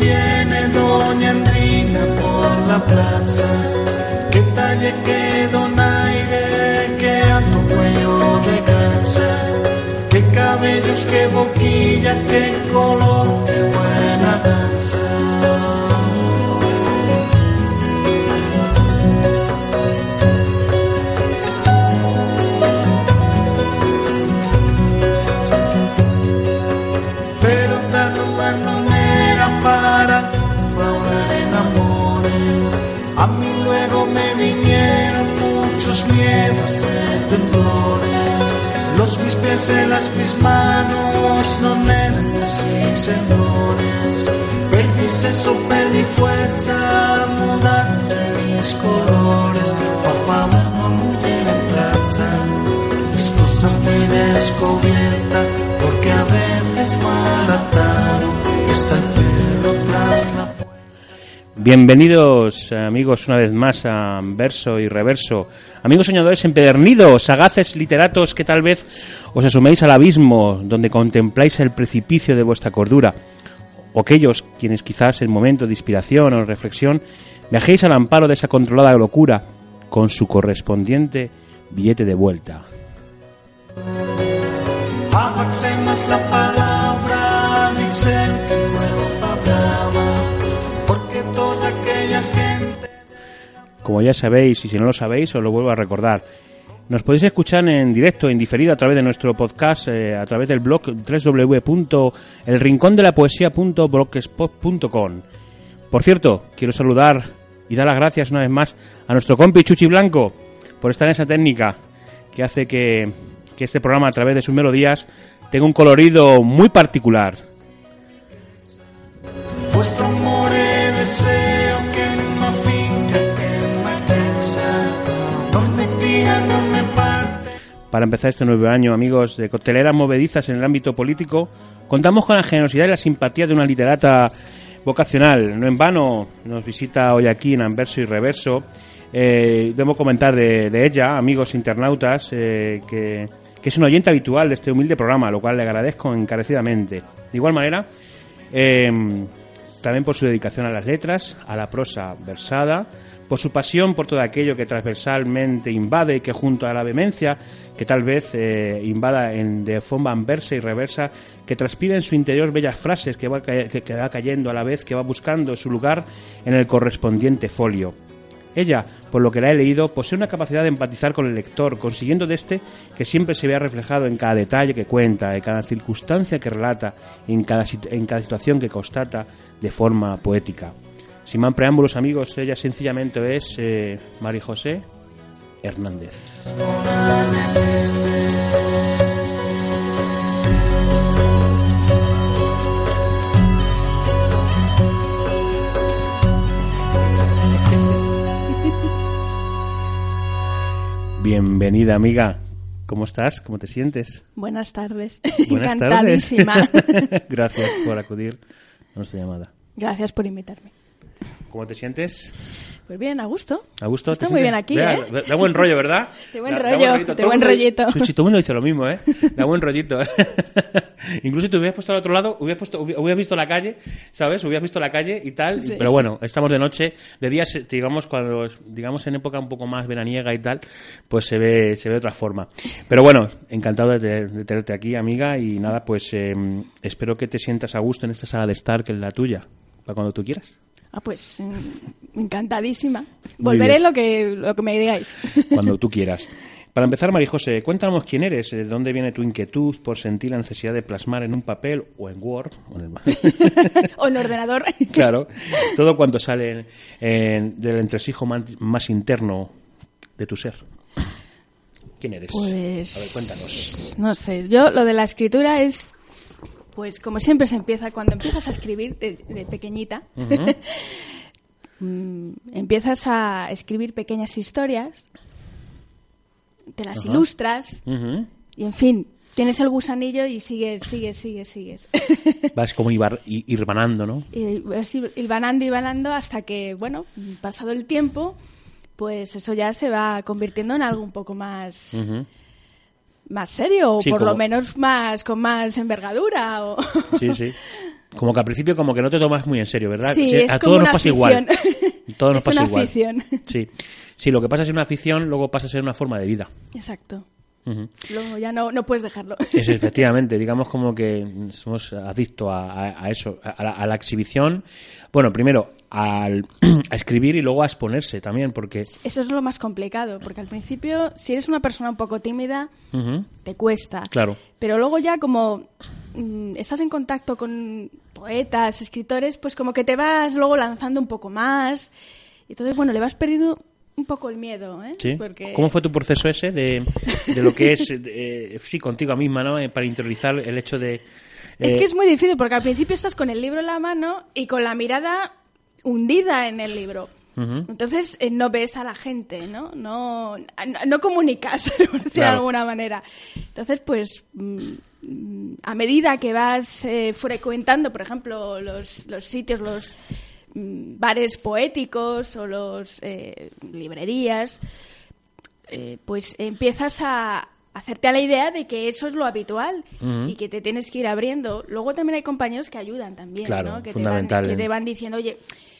viene Doña Andrina por la plaza. Qué talle, qué donaire, qué alto cuello de garza. Qué cabellos, qué boquilla, qué color, Mis en las mis manos no eran así, señores. Perdí seso, perdí fuerza, mudanse mis colores. Por favor, no mujer en plaza. Esposa fui descubierta porque a veces malataron está el perro tras la. Bienvenidos amigos una vez más a Verso y Reverso. Amigos soñadores empedernidos, sagaces literatos que tal vez os asuméis al abismo donde contempláis el precipicio de vuestra cordura. O aquellos quienes quizás en momento de inspiración o reflexión viajéis al amparo de esa controlada locura con su correspondiente billete de vuelta. La palabra, Como ya sabéis, y si no lo sabéis, os lo vuelvo a recordar. Nos podéis escuchar en directo, en diferido, a través de nuestro podcast, eh, a través del blog www.elrincondelapoesia.blogspot.com. Por cierto, quiero saludar y dar las gracias una vez más a nuestro compi Chuchi Blanco por estar en esa técnica que hace que, que este programa, a través de sus melodías, tenga un colorido muy particular. vuestro amor Para empezar este nuevo año, amigos de Cocteleras Movedizas en el ámbito político, contamos con la generosidad y la simpatía de una literata vocacional. No en vano nos visita hoy aquí en Anverso y Reverso. Eh, debo comentar de, de ella, amigos internautas, eh, que, es un oyente habitual de este humilde programa, lo cual le agradezco encarecidamente. De igual manera, eh, también por su dedicación a las letras, a la prosa versada, por su pasión por todo aquello que transversalmente invade y que junto a la vehemencia que tal vez eh, invada en, de forma anversa y reversa, que transpira en su interior bellas frases que va, que, cayendo a la vez, que va buscando su lugar en el correspondiente folio. Ella, por lo que la he leído, posee una capacidad de empatizar con el lector, consiguiendo de este que siempre se vea reflejado en cada detalle que cuenta, en cada circunstancia que relata, cada, en cada situación que constata de forma poética. Sin más preámbulos, amigos, ella sencillamente es eh, Mari José Hernández. Bienvenida, amiga. ¿Cómo estás? ¿Cómo te sientes? Buenas tardes. Buenas Encantadísima. tardes. Gracias por acudir a nuestra llamada. Gracias por invitarme. ¿Cómo te sientes? Pues bien, a gusto. ¿A gusto? Está ¿Te muy sientes? bien aquí, Vea, ¿eh? Da buen rollo, ¿verdad? De buen Da- da rollo, de Todo buen mundo- rollito. Chuchi, todo el mundo dice lo mismo, ¿eh? Da buen rollito. Incluso si te hubieras puesto al otro lado, hubieras, puesto, hubi- hubieras visto la calle, ¿sabes? Hubieras visto la calle y tal. Sí. Pero bueno, estamos de noche. De día, digamos, cuando, digamos, en época un poco más veraniega y tal, pues se ve, se ve de otra forma. Pero bueno, encantado de, te- de tenerte aquí, amiga. Y nada, pues eh, espero que te sientas a gusto en esta sala de estar, que es la tuya, para cuando tú quieras. Ah, pues mm, encantadísima. Volveré lo que, lo que me digáis. cuando tú quieras. Para empezar, María José, cuéntanos quién eres, de dónde viene tu inquietud por sentir la necesidad de plasmar en un papel o en Word, o en el- o en ordenador. claro, todo cuanto sale en- del entresijo man- más interno de tu ser. ¿Quién eres? Pues. A ver, cuéntanos. No sé, yo lo de la escritura es. Pues como siempre se empieza, cuando empiezas a escribir de, de pequeñita, mm, empiezas a escribir pequeñas historias, te las ilustras y en fin, tienes el gusanillo y sigues, sigues, sigues, sigues. Vas como ibar- irvanando, ¿no? y vas hilvanando, hilvanando hasta que, bueno, pasado el tiempo, pues eso ya se va convirtiendo en algo un poco más. Más serio o Sí, por lo menos más con más envergadura. O... Sí, sí. Como que al principio como que no te tomas muy en serio, ¿verdad? Sí, Sí, es a como todos nos pasa igual. Todos nos Es pasa una igual. afición. Sí. Sí, lo que pasa es una afición, luego pasa a ser una forma de vida. Exacto. Luego ya no, no puedes dejarlo. Eso, efectivamente, digamos como que somos adictos a, a- a eso, a la, a la exhibición. Bueno, primero al, a escribir y luego a exponerse también, porque... Eso es lo más complicado, porque al principio, si eres una persona un poco tímida, te cuesta. Claro. Pero luego ya como mm, estás en contacto con poetas, escritores, pues como que te vas luego lanzando un poco más. Y entonces, bueno, le vas perdiendo un poco el miedo, ¿eh? ¿Sí? Porque... ¿Cómo fue tu proceso ese de, de lo que es, eh, sí, contigo misma, ¿no? Eh, Para interiorizar el hecho de... Es eh, que es muy difícil porque al principio estás con el libro en la mano y con la mirada hundida en el libro. Entonces eh, no ves a la gente, ¿no? No, no, no comunicas, por decir de alguna manera. Entonces, pues mm, mm, a medida que vas eh, frecuentando, por ejemplo, los, los sitios, los bares poéticos o los eh, librerías, eh, pues empiezas a hacerte a la idea de que eso es lo habitual y que te tienes que ir abriendo. Luego también hay compañeros que ayudan también, Claro, ¿no? Que te, van, que ¿eh? te van diciendo, oye,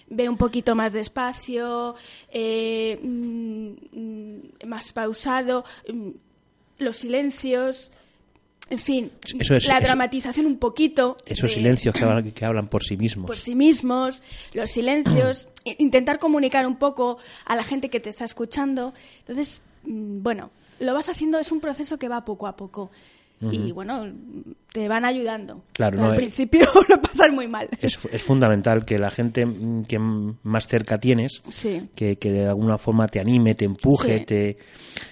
ve un poquito más despacio, eh, mm, mm, más pausado, mm, los silencios, en fin, Eso es- la eso- dramatización un poquito. Esos de- silencios que hablan, que hablan por sí mismos. por sí mismos, los silencios, intentar comunicar un poco a la gente que te está escuchando. Entonces, mm, bueno, lo vas haciendo, es un proceso que va poco a poco. Y bueno, te van ayudando. Claro, Pero no, al eh, principio lo pasas muy mal. es, es fundamental que la gente mm, que más cerca tienes, Sí. que, que de alguna forma te anime, te empuje, Sí. te...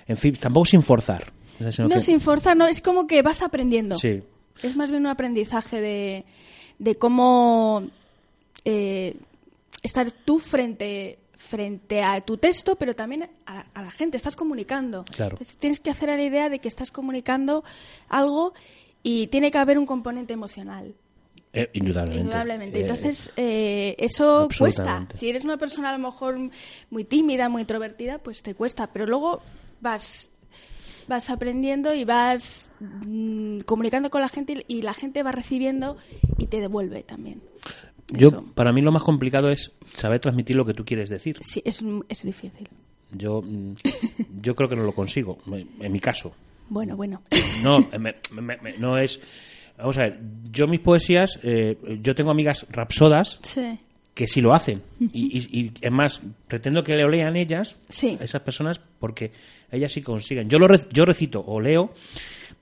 En fin, tampoco sin forzar. O sea, sino No que- sin fuerza, no, es como que vas aprendiendo. Sí, Es más bien un aprendizaje de, de cómo eh, estar tú frente, frente a tu texto, pero también a, a la gente. Estás comunicando. Claro. Entonces, tienes que hacer a la idea de que estás comunicando algo y tiene que haber un componente emocional. eh, indudablemente. Indudablemente. Eh, Entonces, eh, eso cuesta. Si eres una persona a lo mejor muy tímida, muy introvertida, pues te cuesta. Pero luego vas vas aprendiendo y vas mm, comunicando con la gente y, la gente va recibiendo y te devuelve también. yo, Eso. para mí lo más complicado es saber transmitir lo que tú quieres decir. Sí, es, es difícil. Yo, mm, yo creo que no lo consigo, en mi caso. Bueno, bueno. No, eh, me- me- me- no es... Vamos a ver, yo mis poesías, eh, yo tengo amigas rapsodas Sí. Que sí lo hacen. Y, y, y, es más, pretendo que lo lean ellas, Sí. esas personas, porque ellas sí consiguen. Yo lo yo recito o leo,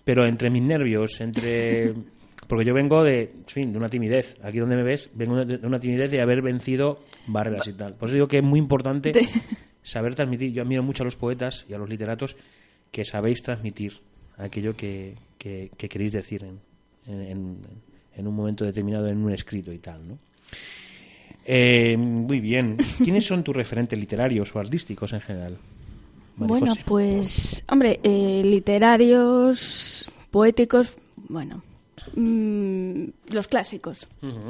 pero entre mis nervios, entre... Porque yo vengo de, fin, de una timidez. Aquí donde me ves, vengo de una timidez de haber vencido barreras y tal. Por eso digo que es muy importante saber transmitir. Yo admiro mucho a los poetas y a los literatos que sabéis transmitir aquello que, que- que queréis decir en, en- en un momento determinado en un escrito y tal, ¿no? Eh, muy bien. ¿Quiénes son tus referentes literarios o artísticos en general? María Bueno, José? pues, hombre, eh, literarios, poéticos, bueno, mm, los clásicos.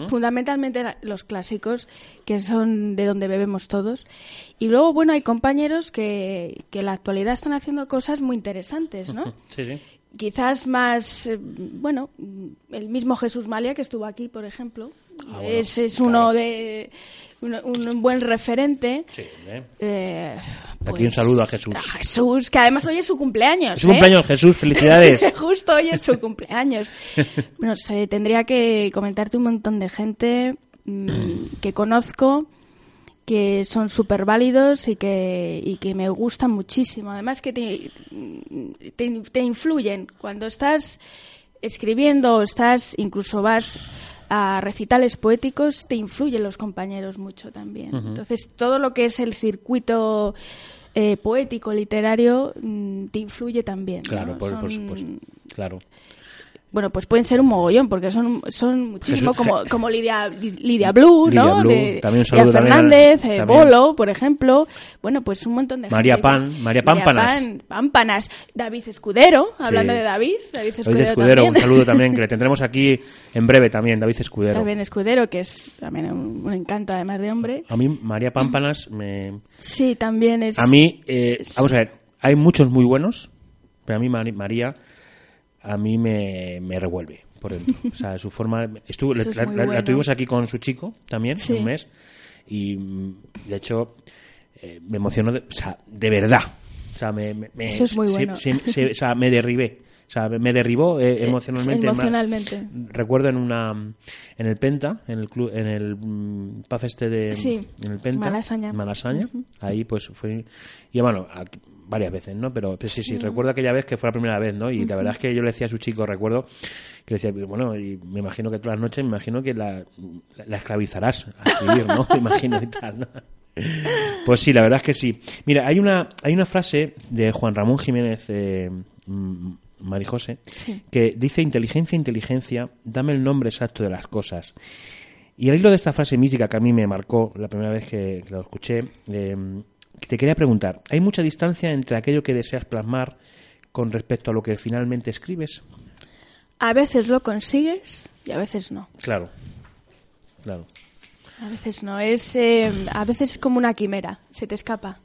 Fundamentalmente los clásicos, que son de donde bebemos todos. Y luego, bueno, hay compañeros que, que en la actualidad están haciendo cosas muy interesantes, ¿no? Sí, sí. Quizás más, eh, bueno, el mismo Jesús Malia que estuvo aquí, por ejemplo. Ah, bueno, es es claro. uno de un, un buen referente. Sí, ¿eh? Eh, Aquí un saludo a Jesús. A Jesús, que además hoy es su cumpleaños. Es su ¿eh? cumpleaños, Jesús. Felicidades. Justo hoy es su cumpleaños. No sé, tendría que comentarte un montón de gente mm, que conozco que son súper válidos y que, y que me gustan muchísimo. Además que te, te, te influyen. Cuando estás escribiendo o estás, incluso vas a recitales poéticos, te influyen los compañeros mucho también. Entonces, todo lo que es el circuito eh, poético, literario, mm, te influye también. Claro, por, por Son- supuesto. Claro. Bueno, pues pueden ser un mogollón, porque son, son muchísimo, Jesús- como, como Lidia, Lidia Blue, Lidia ¿no? Blue, De- también un Lidia también Fernández, eh, también. Bolo, por ejemplo. Bueno, pues un montón de María gente. Pan, María Pámpanas. Pan, Pámpanas. David Escudero, hablando Sí. de David. David Escudero, David Escudero, un también. saludo también, que le tendremos aquí en breve también, David Escudero. También Escudero, que es también un, un encanto, además de hombre. A mí, María Pámpanas, me... Sí, también es... a mí, eh, vamos a ver, hay muchos muy buenos, pero a mí María, a mí me, me revuelve por dentro. O sea, su forma... Estuvo, la, la- muy la- bueno. tuvimos aquí con su chico también, Sí. un mes, y mm, de hecho eh, me emocionó, de, o sea, de verdad. O sea, me, me- me- Eso es muy se- bueno. se- se- o sea, me derribé. O sea, me derribó eh, emocionalmente. emocionalmente. Recuerdo en una en el Penta, en el club, en el pub este de Sí, en el Penta, Malasaña. Malasaña. Ahí pues fue y bueno, aquí- varias veces, ¿no? Pero pues, sí, sí, recuerdo aquella vez que fue la primera vez, ¿no? Y la verdad es que yo le decía a su chico, recuerdo que le decía, bueno, y me imagino que todas las noches me imagino que la, la, la esclavizarás a escribir, ¿no? Me imagino y tal, ¿no? Pues sí, la verdad es que sí. Mira, hay una, hay una frase de Juan Ramón Jiménez eh, Marijose que dice inteligencia, inteligencia, dame el nombre exacto de las cosas. Y al hilo de esta frase mítica que a mí me marcó la primera vez que, que la escuché, eh, te quería preguntar, ¿hay mucha distancia entre aquello que deseas plasmar con respecto a lo que finalmente escribes? A veces lo consigues y a veces no. Claro, claro. A veces no. Es, eh, a veces es como una quimera. Se te escapa.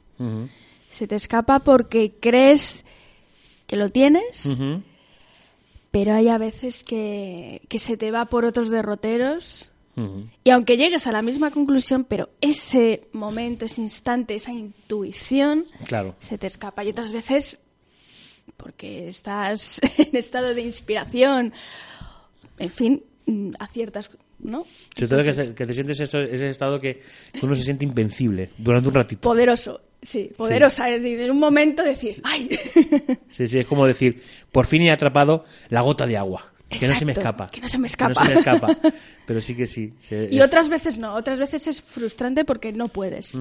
Se te escapa porque crees que lo tienes, pero hay a veces que, que se te va por otros derroteros. Y aunque llegues a la misma conclusión, pero ese momento, ese instante, esa intuición, Claro. se te escapa. Y otras veces, porque estás en estado de inspiración, en fin, mm, aciertas, ¿no? Sobre todo que, se- que te sientes eso, ese estado que uno se siente invencible durante un ratito. Poderoso, sí, poderosa. Es decir, en un momento decir, ¡ay! Sí, sí, es como decir, por fin he atrapado la gota de agua. Que no se me escapa. que no se me Que no escapa. se me escapa. Pero sí que sí. se- y es- otras veces no, otras veces es frustrante porque no puedes.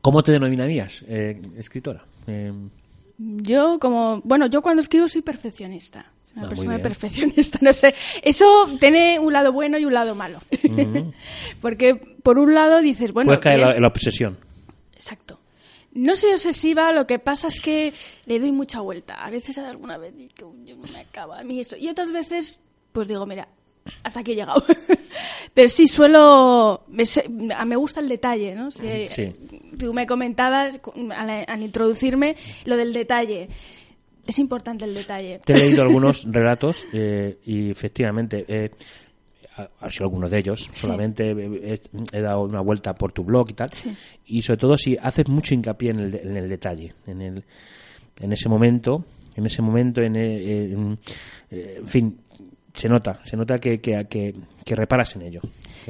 ¿Cómo te denominarías, eh, escritora? Eh, Yo como, bueno, yo cuando escribo soy perfeccionista. Soy Una Ah, persona perfeccionista, no sé. Eso tiene un lado bueno y un lado malo. Porque por un lado dices, bueno, puedes caer en la, en la obsesión. Exacto. No soy obsesiva, lo que pasa es que le doy mucha vuelta. A veces alguna vez digo, yo me acaba a mí eso. Y otras veces, pues digo, mira, hasta aquí he llegado. Pero sí, suelo... Me, gusta el detalle, ¿no? Si- Sí. Tú me comentabas al, al introducirme lo del detalle. Es importante el detalle. Te he leído algunos relatos eh, y efectivamente, eh, ha- sido algunos de ellos, solamente he, dado una vuelta por tu blog y tal, y sobre todo si haces mucho hincapié en el, en el detalle, en, el, en ese momento, en ese momento, en, eh, en- eh, en fin, se nota, se nota que, que, que- que reparas en ello.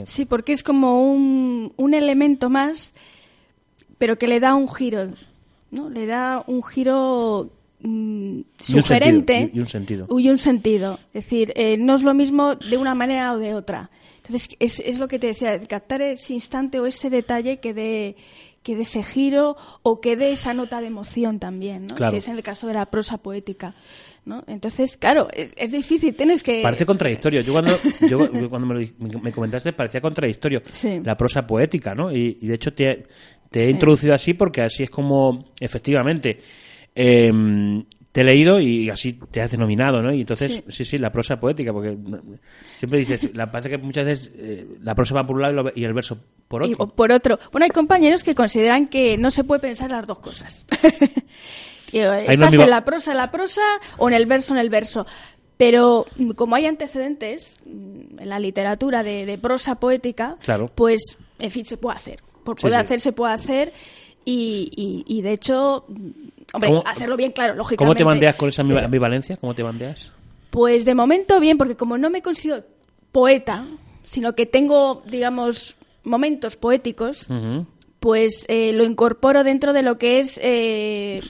Sí, porque es como un, un elemento más, pero que le da un giro, ¿no? Le da un giro mm, sugerente y- y un sentido. y un sentido. Es decir, eh, no es lo mismo de una manera o de otra. Entonces, es, es lo que te decía, captar ese instante o ese detalle que dé que dé ese giro o que dé esa nota de emoción también, ¿no? Claro. Si es en el caso de la prosa poética, ¿no? Entonces, claro, es, es difícil, tienes que... Parece contradictorio. Yo cuando, yo, cuando me, lo me comentaste parecía contradictorio Sí. la prosa poética, ¿no? Y, y de hecho te, te he Sí. introducido así porque así es como, efectivamente, em, te he leído y así te has denominado, ¿no? Y entonces, sí, Sí. sí, la prosa poética, porque siempre dices, la, parece que muchas veces eh, la prosa va por un lado y, el verso por otro. por otro. Bueno, hay compañeros que consideran que no se puede pensar las dos cosas. Eh, Estás en la prosa en la prosa o en el verso en el verso. Pero mm, como hay antecedentes mm, en la literatura de, de prosa poética, Claro. pues, en fin, se puede hacer. Por Sí, sí. hacer, se puede hacer. Y, y- y, de hecho, mm, hombre, ¿Cómo- hacerlo bien, claro, lógicamente. ¿Cómo te bandeas con esa ambivalencia? ¿Cómo te bandeas? pues de momento bien, porque como no me considero poeta, sino que tengo, digamos, momentos poéticos, pues eh, lo incorporo dentro de lo que es, eh,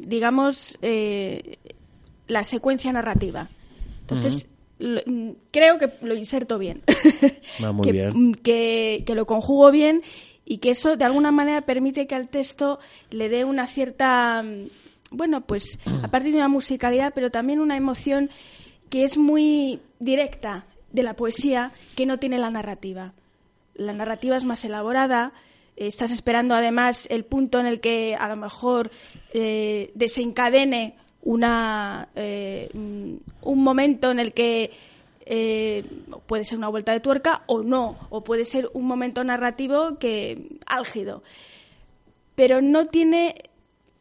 digamos, eh, la secuencia narrativa. Entonces, lo- mm, creo que lo inserto bien. Ah, muy que, bien. mm, Que, que lo conjugo bien y que eso de alguna manera permite que al texto le dé una cierta, mm, bueno, pues aparte de una musicalidad, pero también una emoción que es muy directa de la poesía que no tiene la narrativa. La narrativa es más elaborada, estás esperando además el punto en el que a lo mejor eh, desencadene una, eh, un momento en el que eh, puede ser una vuelta de tuerca o no, o puede ser un momento narrativo que álgido. Pero no tiene,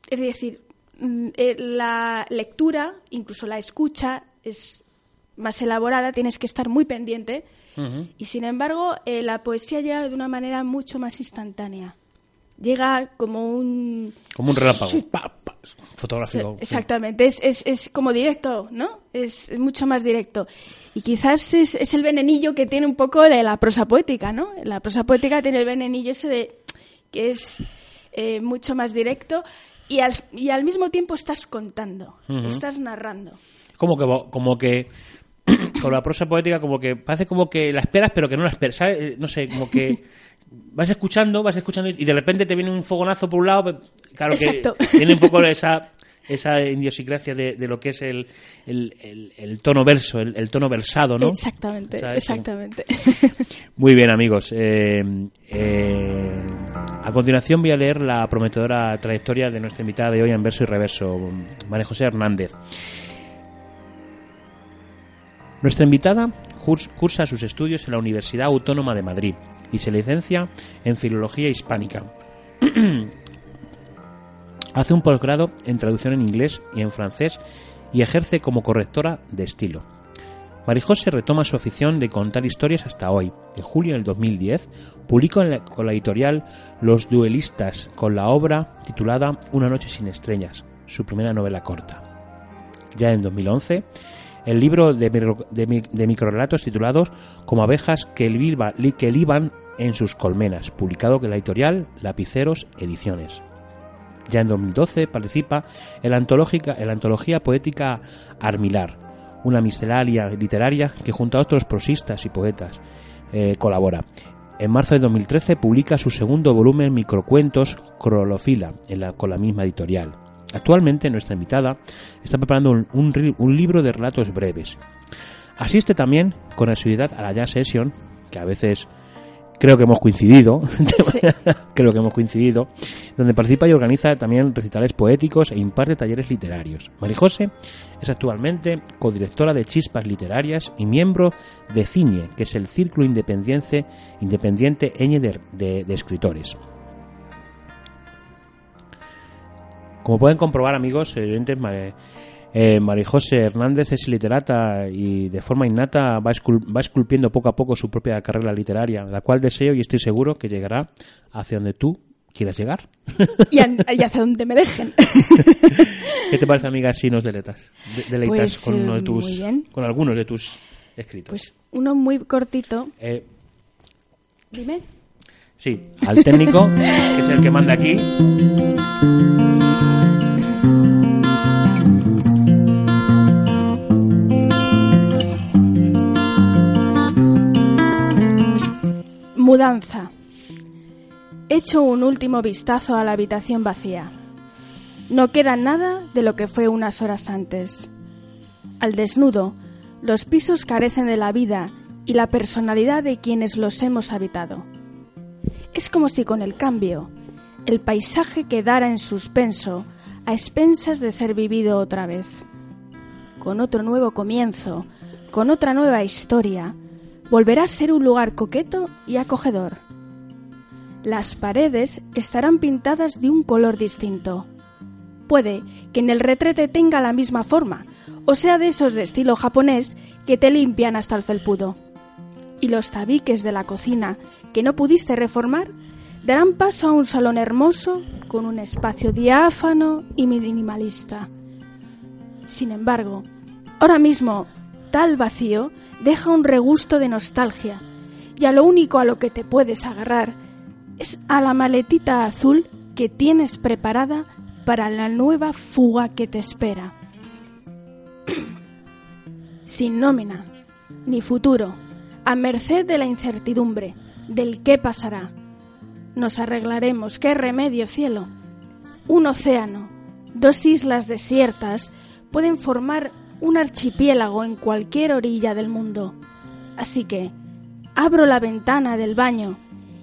es decir, mm, la lectura, incluso la escucha, es más elaborada, tienes que estar muy pendiente y sin embargo, eh, la poesía llega de una manera mucho más instantánea. Llega como un... Como un relámpago. Fotográfico. exactamente, es, es, es, como directo, ¿no? Es, mucho más directo. Y quizás es, es, el venenillo que tiene un poco de la prosa poética, ¿no? La prosa poética tiene el venenillo ese de que es eh, mucho más directo y al, y al mismo tiempo estás contando, estás narrando. Como que, como que con la prosa poética como que parece como que la esperas pero que no la esperas, ¿sabes? No sé, como que vas escuchando, vas escuchando y de repente te viene un fogonazo por un lado, claro que tiene un poco esa esa idiosincrasia de, de, lo que es el, el, el, tono verso, el, tono versado, ¿no? Exactamente, exactamente. Muy bien, amigos. Eh, eh, a continuación voy a leer la prometedora trayectoria de nuestra invitada de hoy en verso y reverso, María José Hernández. Nuestra invitada cursa sus estudios en la Universidad Autónoma de Madrid y se licencia en Filología Hispánica. Hace un posgrado en traducción en inglés y en francés y ejerce como correctora de estilo. Marijose retoma su afición de contar historias hasta hoy. En julio del 2010 publicó con la editorial Los Duelistas con la obra titulada Una noche sin estrellas, su primera novela corta. Ya en 2011 el libro de, de, microrelatos titulados Como abejas que, liban en sus colmenas, publicado con la editorial Lapiceros Ediciones. Ya en 2012 participa en la, en la antología poética Armilar, una miscelánea literaria que junto a otros prosistas y poetas eh, colabora. En marzo de 2013 publica su segundo volumen Microcuentos Crolofila con la misma editorial. Actualmente nuestra invitada está preparando un, libro de relatos breves. Asiste también con asiduidad a la Jazz Session, que a veces creo que hemos coincidido, creo que hemos coincidido, donde participa y organiza también recitales poéticos e imparte talleres literarios. Marijose es actualmente codirectora de Chispas Literarias y miembro de CINE, que es el Círculo Independiente, independiente de Escritores. Como pueden comprobar, amigos, oyentes, eh, Marijose Hernández es literata y de forma innata va, esculpiendo poco a poco su propia carrera literaria, la cual deseo y estoy seguro que llegará hacia donde tú quieras llegar. Y, hacia donde me dejen. ¿Qué te parece, amiga, si nos deletas, deleitas pues, con, de tus, con algunos de tus escritos? Pues uno muy cortito. Eh, Dime. Sí, al técnico, que es el que manda aquí. Mudanza. Echo un último vistazo a la habitación vacía. No queda nada de lo que fue unas horas antes. Al desnudo, los pisos carecen de la vida y la personalidad de quienes los hemos habitado. Es como si con el cambio, el paisaje quedara en suspenso, a expensas de ser vivido otra vez. Con otro nuevo comienzo, con otra nueva historia, volverá a ser un lugar coqueto y acogedor. Las paredes estarán pintadas de un color distinto. Puede que en el retrete tenga la misma forma, o sea de esos de estilo japonés que te limpian hasta el felpudo. Y los tabiques de la cocina que no pudiste reformar darán paso a un salón hermoso con un espacio diáfano y minimalista. Sin embargo, ahora mismo tal vacío deja un regusto de nostalgia y a lo único a lo que te puedes agarrar es a la maletita azul que tienes preparada para la nueva fuga que te espera. Sin nómina, ni futuro, a merced de la incertidumbre, del qué pasará. Nos arreglaremos. ¿Qué remedio, cielo? Un océano, dos islas desiertas pueden formar un archipiélago en cualquier orilla del mundo. Así que abro la ventana del baño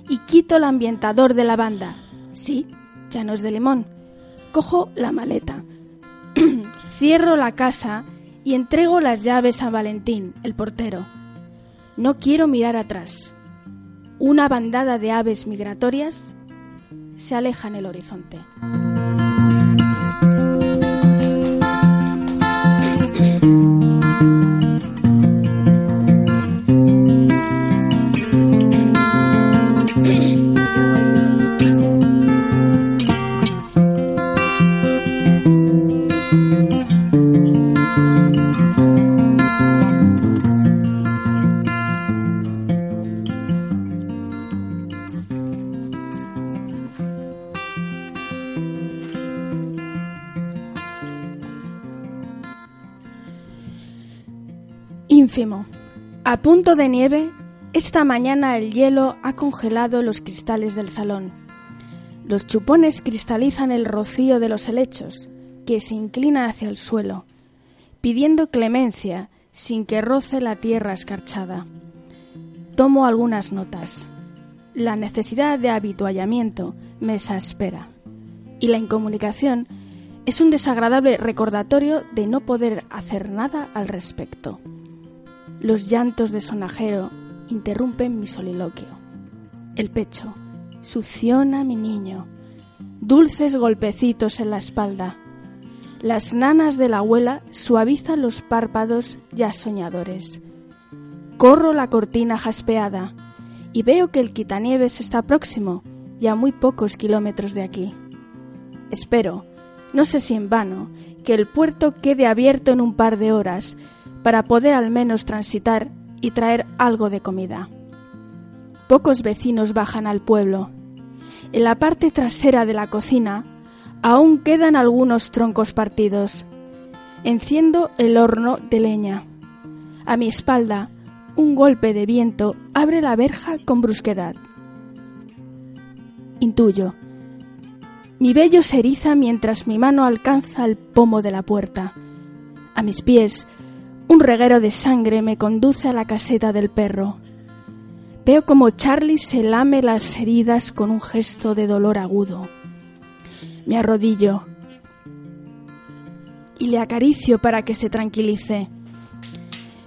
y quito el ambientador de la banda. Sí, ya no es de limón. Cojo la maleta, cierro la casa y entrego las llaves a Valentín, el portero. No quiero mirar atrás. Una bandada de aves migratorias se aleja en el horizonte. Ínfimo. A punto de nieve, esta mañana el hielo ha congelado los cristales del salón. Los chupones cristalizan el rocío de los helechos, que se inclina hacia el suelo, pidiendo clemencia sin que roce la tierra escarchada. Tomo algunas notas. La necesidad de habituallamiento me exaspera y la incomunicación es un desagradable recordatorio de no poder hacer nada al respecto. Los llantos de sonajero interrumpen mi soliloquio. El pecho succiona mi niño. Dulces golpecitos en la espalda. Las nanas de la abuela suavizan los párpados ya soñadores. Corro la cortina jaspeada y veo que el quitanieves está próximo y a muy pocos kilómetros de aquí. Espero, no sé si en vano, que el puerto quede abierto en un par de horas para poder al menos transitar y traer algo de comida. Pocos vecinos bajan al pueblo. En la parte trasera de la cocina aún quedan algunos troncos partidos. Enciendo el horno de leña. A mi espalda, un golpe de viento abre la verja con brusquedad. Intuyo. Mi vello se eriza mientras mi mano alcanza el pomo de la puerta. A mis pies, un reguero de sangre me conduce a la caseta del perro. Veo como Charlie se lame las heridas con un gesto de dolor agudo. Me arrodillo y le acaricio para que se tranquilice.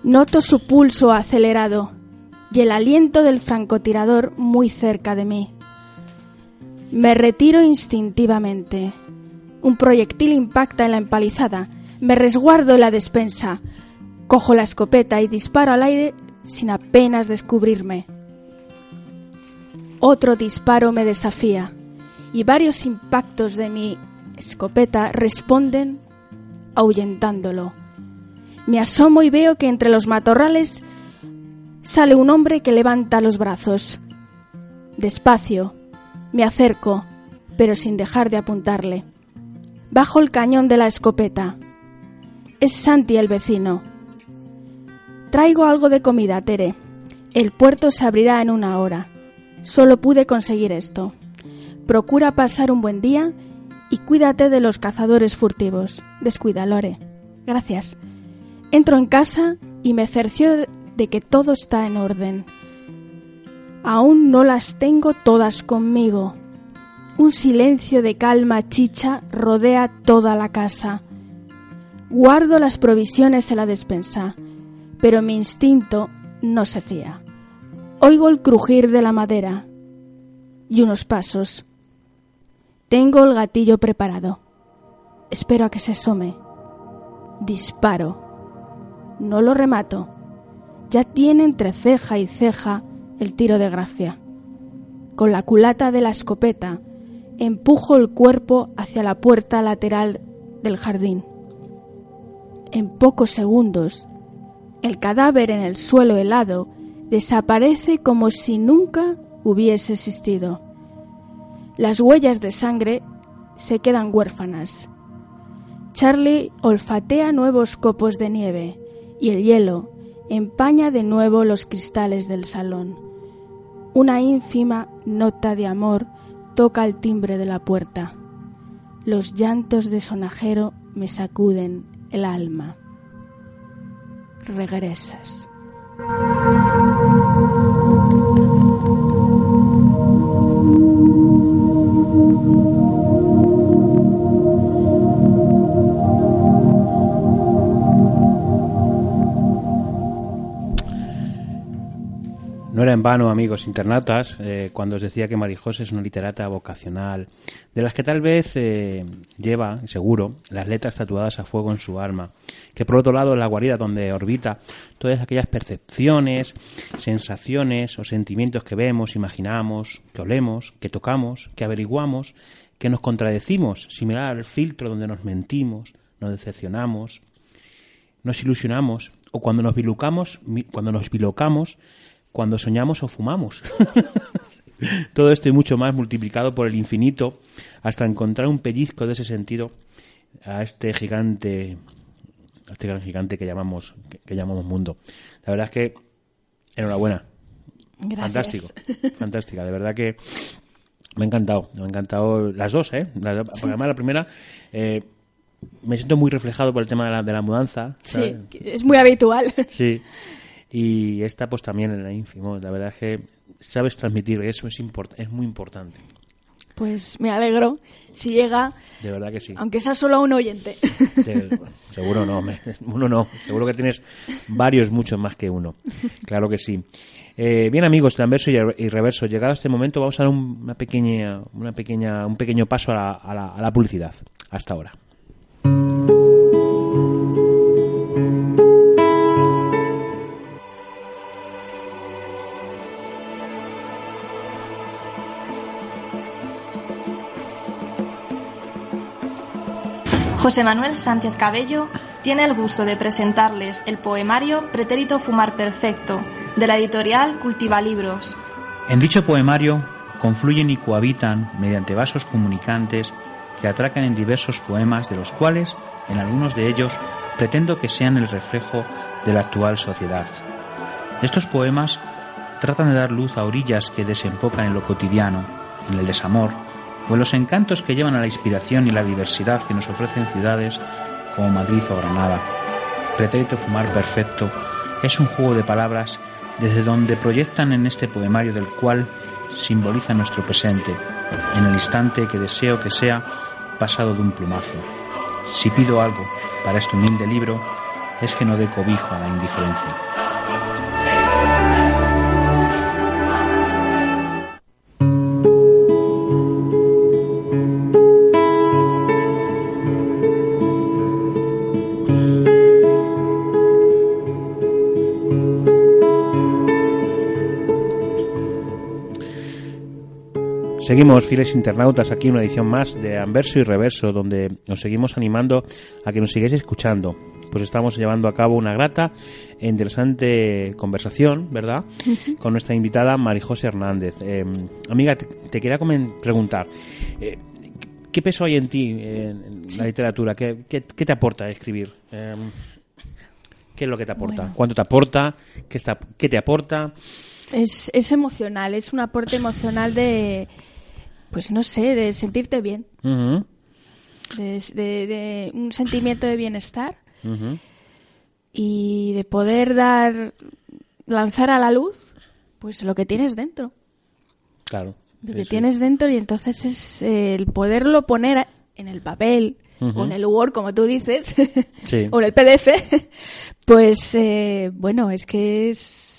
Noto su pulso acelerado y el aliento del francotirador muy cerca de mí. Me retiro instintivamente. Un proyectil impacta en la empalizada. Me resguardo en la despensa. Cojo la escopeta y disparo al aire sin apenas descubrirme. Otro disparo me desafía y varios impactos de mi escopeta responden ahuyentándolo. Me asomo y veo que entre los matorrales sale un hombre que levanta los brazos. Despacio, me acerco, pero sin dejar de apuntarle. Bajo el cañón de la escopeta. Es Santi el vecino. Traigo algo de comida, Tere. El puerto se abrirá en una hora. Solo pude conseguir esto. Procura pasar un buen día y cuídate de los cazadores furtivos. Descuida, Lore. Gracias. Entro en casa y me cercio de que todo está en orden. Aún no las tengo todas conmigo. Un silencio de calma chicha rodea toda la casa. Guardo las provisiones en la despensa pero mi instinto no se fía. Oigo el crujir de la madera y unos pasos. Tengo el gatillo preparado. Espero a que se asome. Disparo. No lo remato. Ya tiene entre ceja y ceja el tiro de gracia. Con la culata de la escopeta empujo el cuerpo hacia la puerta lateral del jardín. En pocos segundos el cadáver en el suelo helado desaparece como si nunca hubiese existido. Las huellas de sangre se quedan huérfanas. Charlie olfatea nuevos copos de nieve y el hielo empaña de nuevo los cristales del salón. Una ínfima nota de amor toca el timbre de la puerta. Los llantos de sonajero me sacuden el alma. Regresas. No era en vano, amigos internautas, eh, cuando os decía que Marijose es una literata vocacional, de las que tal vez eh, lleva, seguro, las letras tatuadas a fuego en su alma, que por otro lado es la guarida donde orbita todas aquellas percepciones, sensaciones o sentimientos que vemos, imaginamos, que olemos, que tocamos, que averiguamos, que nos contradecimos, similar al filtro donde nos mentimos, nos decepcionamos, nos ilusionamos, o cuando nos bilocamos, cuando nos bilocamos, cuando soñamos o fumamos. Todo esto y mucho más multiplicado por el infinito hasta encontrar un pellizco de ese sentido a este gigante, a este gran gigante que llamamos, que, llamamos mundo. La verdad es que enhorabuena. Fantástico, fantástica. De verdad que me ha encantado, me ha encantado las dos, ¿eh? Porque además la primera eh, me siento muy reflejado por el tema de la, de la mudanza. Sí, es muy habitual. Sí. Y esta pues también en la ínfimo. La verdad es que sabes transmitir eso, es, es muy importante. Pues me alegro si llega. De verdad que sí. Aunque sea solo un oyente. seguro no, uno no. Seguro que tienes varios, muchos más que uno. Claro que sí. Eh, bien amigos, transverso y reverso, llegado a este momento vamos a dar una pequeña, una pequeña, un pequeño paso a a la publicidad. Hasta ahora. José Manuel Sánchez Cabello tiene el gusto de presentarles el poemario Pretérito Fumar Perfecto, de la editorial Cultiva Libros. En dicho poemario confluyen y cohabitan mediante vasos comunicantes que atracan en diversos poemas, de los cuales, en algunos de ellos, pretendo que sean el reflejo de la actual sociedad. Estos poemas tratan de dar luz a orillas que desembocan en lo cotidiano, en el desamor, o los encantos que llevan a la inspiración y la diversidad que nos ofrecen ciudades como Madrid o Granada. Pretérito Fumar Perfecto es un juego de palabras desde donde proyectan en este poemario del cual simboliza nuestro presente, en el instante que deseo que sea pasado de un plumazo. Si pido algo para este humilde libro, es que no dé cobijo a la indiferencia. Seguimos, fieles internautas, aquí una edición más de Anverso y Reverso, donde nos seguimos animando a que nos sigáis escuchando. Pues estamos llevando a cabo una grata e interesante conversación, ¿verdad? Con nuestra invitada Marijose Hernández. Eh, amiga, te, quería preguntar, eh, ¿qué peso hay en ti en, la literatura? ¿Qué, te aporta escribir? Eh, ¿Qué es lo que te aporta? ¿Cuánto te aporta? ¿Qué, está, ¿Qué te aporta? Es, es emocional, es un aporte emocional de pues no sé, de sentirte bien. de, un sentimiento de bienestar. Y de poder dar, lanzar a la luz, pues lo que tienes dentro. Claro. Lo que tienes dentro y entonces es el poderlo poner en el papel o en el Word, como tú dices, o en el PDF, pues eh, bueno, es que es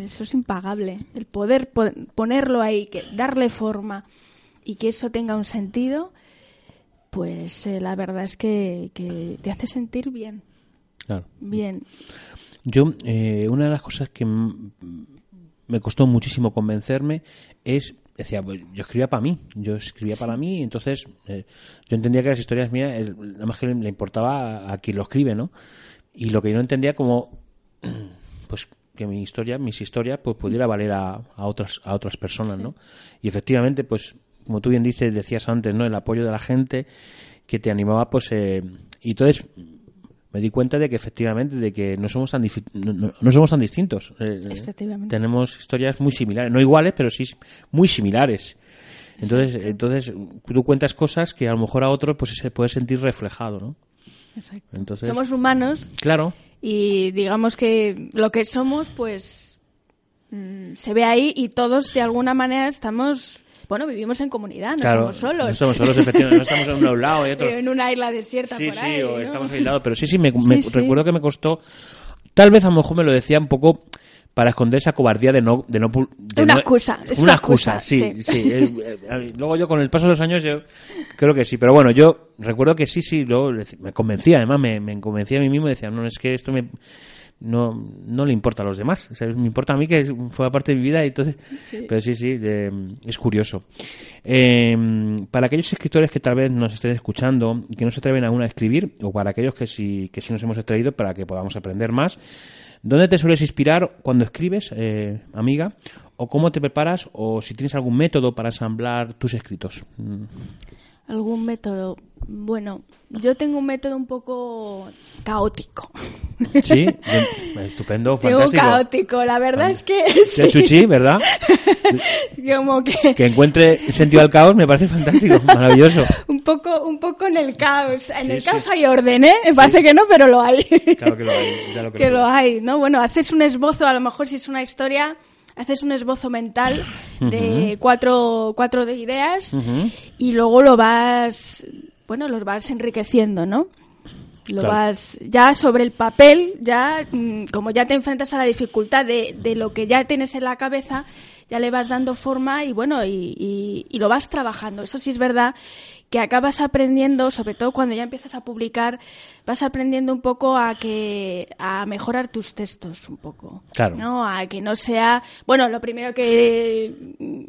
eso es impagable. El poder ponerlo ahí, que darle forma, y que eso tenga un sentido, pues eh, la verdad es que, te hace sentir bien. Claro. Bien. Yo, eh, una de las cosas que me costó muchísimo convencerme es decía, pues, yo escribía para mí, yo escribía para mí, entonces eh, yo entendía que las historias mías, nada más que le, importaba a, quien lo escribe, ¿no? Y lo que yo no entendía como, pues que mi historia, mis historias, pues pudiera valer a, a otras a otras personas, ¿no? Y efectivamente, pues como tú bien dices, decías antes, ¿no? El apoyo de la gente que te animaba, pues, eh, y entonces me di cuenta de que efectivamente de que no somos tan no- no somos tan distintos. Eh, eh, Efectivamente. tenemos historias muy similares, no iguales, pero sí muy similares. Entonces, entonces tú cuentas cosas que a lo mejor a otro pues se puede sentir reflejado, ¿no? Exacto. Entonces, Somos humanos claro, y digamos que lo que somos, pues mm, se ve ahí y todos de alguna manera estamos, bueno, vivimos en comunidad, no claro, estamos solos. no estamos solos, efectivamente, no estamos en un lado y otro. en una isla desierta Sí, por sí, ahí, o ¿no? estamos aislados, pero sí, sí, me, Sí, recuerdo que me costó, tal vez a lo mejor me lo decía un poco para esconder esa cobardía de no... De no de Una no- excusa, es una una excusa, excusa, sí, sí. sí. eh, eh, luego yo con el paso de los años yo creo que sí, pero bueno, yo recuerdo que sí, sí, luego me convencía, además me, me convencía a mí mismo decía, no, es que esto me... No, no le importa a los demás, o sea, me importa a mí que es- fue parte de mi vida y entonces, pero sí, sí, eh, es curioso. Eh, para aquellos escritores que tal vez nos estén escuchando y que no se atreven aún a escribir, o para aquellos que sí, que sí nos hemos extraído para que podamos aprender más, ¿dónde te sueles inspirar cuando escribes, eh, amiga? ¿O cómo te preparas? ¿O si tienes algún método para ensamblar tus escritos? Mm, ¿Algún método? Bueno, yo tengo un método un poco caótico. Sí, estupendo, Tengo fantástico. caótico, la verdad es que De Chuchi, ¿verdad? como que Que encuentre sentido al caos me parece fantástico, maravilloso. un poco un poco en el caos. En Sí, el sí. caos hay orden, ¿eh? Me parece que no, pero lo hay. Claro que lo hay, ya lo que lo hay, ¿no? Bueno, haces un esbozo, a lo mejor si es una historia, haces un esbozo mental de cuatro, cuatro de ideas y luego lo vas, bueno, los vas enriqueciendo, ¿no? Lo Claro. vas ya sobre el papel, ya mm, como ya te enfrentas a la dificultad de, de lo que ya tienes en la cabeza, ya le vas dando forma y bueno, y, y- y lo vas trabajando. Eso sí es verdad que acabas aprendiendo, sobre todo cuando ya empiezas a publicar, vas aprendiendo un poco a que a mejorar tus textos un poco. Claro. ¿no? A que no sea, bueno, lo primero que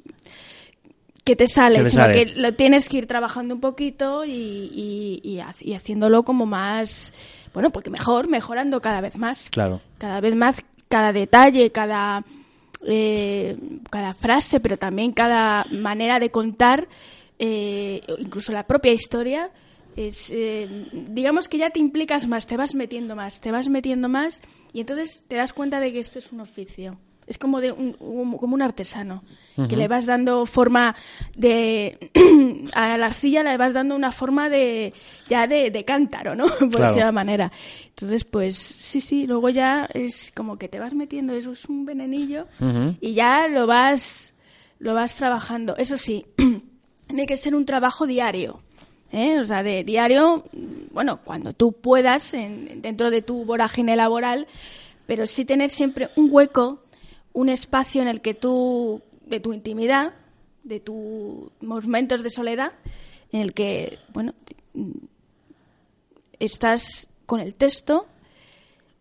que te sale, Que te sino sale. que lo tienes que ir trabajando un poquito y, y, y y haciéndolo como más, bueno, porque mejor, mejorando cada vez más. Claro. Cada vez más, cada detalle, cada, eh, cada frase, pero también cada manera de contar, eh, incluso la propia historia, es, eh, digamos que ya te implicas más, te vas metiendo más, te vas metiendo más y entonces te das cuenta de que esto es un oficio. Es como de un, un- como un artesano, que le vas dando forma de a la arcilla le vas dando una forma de ya de, de cántaro, ¿no? Por Claro. decirlo de manera. Entonces, pues sí, sí, luego ya es como que te vas metiendo, eso es un venenillo y ya lo vas lo vas trabajando. Eso sí, tiene que ser un trabajo diario. ¿eh? O sea, de diario, bueno, cuando tú puedas, en- dentro de tu vorágine laboral, pero sí tener siempre un hueco, un espacio en el que tú, de tu intimidad, de tus momentos de soledad, en el que, bueno, estás con el texto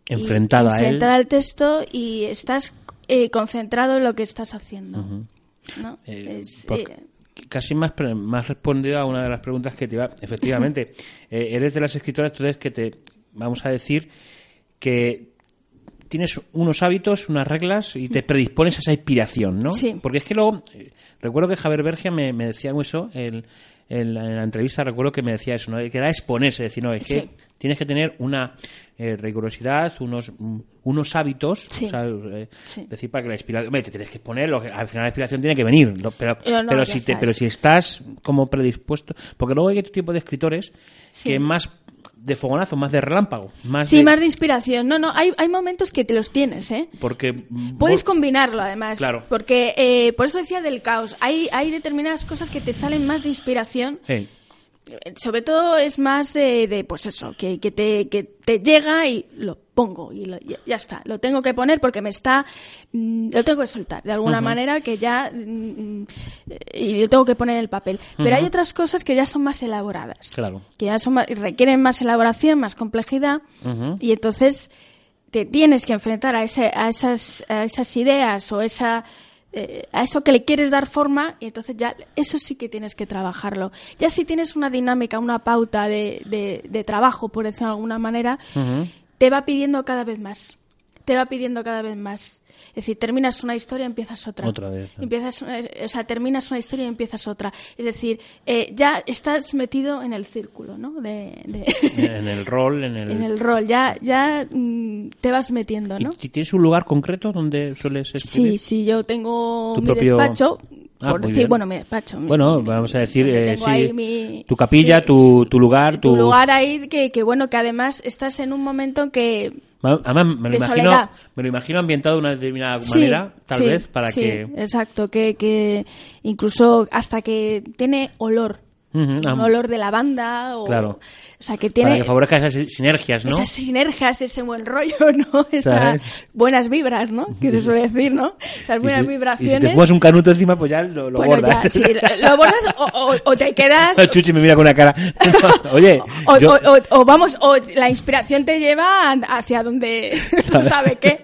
y- Enfrentada a él. enfrentada al texto y estás eh, concentrado en lo que estás haciendo. ¿no? Eh, Es, por- eh, casi más, más respondido a una de las preguntas que te iba. Efectivamente, eh, eres de las escritoras, entonces que te vamos a decir que tienes unos hábitos, unas reglas y te predispones a esa inspiración, ¿no? Sí. Porque es que luego, eh, recuerdo que Javier Bergia me, me decía eso, el- en, la, en la entrevista recuerdo que me decía eso, ¿no? que era exponerse, decir, no, es que tienes que tener una eh, rigurosidad, unos, mm, unos hábitos, Sí. o sea, eh, Sí. decir para que la inspiración, hombre, te tienes que exponer, lo que- al final la inspiración tiene que venir, lo- pero, Pero no, pero, ya si te, pero si estás como predispuesto, porque luego hay otro tipo de escritores que más de fogonazo, más de relámpago, más sí, de- más de inspiración. No, no, hay, hay momentos que te los tienes, ¿eh? porque Puedes combinarlo, además. Claro. Porque, eh, por eso decía del caos. Hay, hay determinadas cosas que te salen más de inspiración. Hey, Sobre todo es más de, de, pues eso, que, que, te, que te llega y lo pongo y lo- ya, ya está. Lo tengo que poner porque me está... mm, lo tengo que soltar de alguna manera que ya... mm, y lo tengo que poner en el papel. Pero hay otras cosas que ya son más elaboradas. Claro. Que ya son más- requieren más elaboración, más complejidad. Y entonces te tienes que enfrentar a, ese, a, esas, a esas ideas o esa, eh, a eso que le quieres dar forma y entonces ya eso sí que tienes que trabajarlo. Ya si tienes una dinámica, una pauta de, de, de trabajo, por decirlo de alguna manera, te va pidiendo cada vez más. Te va pidiendo cada vez más. Es decir, terminas una historia, empiezas otra. Otra vez, ¿no? Empiezas, una- o sea, terminas una historia y empiezas otra. Es decir, eh, ya estás metido en el círculo, ¿no? De, de- En el rol, en el... en el rol, ya, ya mm, te vas metiendo, ¿Y ¿no? ti- ¿Tienes un lugar concreto donde sueles escribir? Sí, sí, yo tengo mi propio- despacho, Ah, por muy decir, bien. bueno, mi despacho. mi- Bueno, mi- vamos a decir, eh, sí, mi- tu capilla, tu, tu lugar, tu... tu lugar ahí que, que, bueno, que además estás en un momento en que Además, me lo, imagino, me lo imagino ambientado de una determinada Sí, manera, tal sí, vez, para sí, que... Exacto, que, que incluso hasta que tiene olor. Un ah, olor de lavanda o... Claro. O sea, que Para tiene que favorezca esas sinergias, ¿no? esas sinergias, ese buen rollo, ¿no? Esas buenas vibras, ¿no? Que se suele decir, ¿no? Esas Y buenas si- Y si vibraciones. te fumas un canuto encima, pues ya lo, lo bueno, bordas. ya, sí, lo bordas o, o- o te quedas... Chuchi me mira con una cara. Oye, O, yo- vamos, o la inspiración te lleva hacia donde no sabe qué,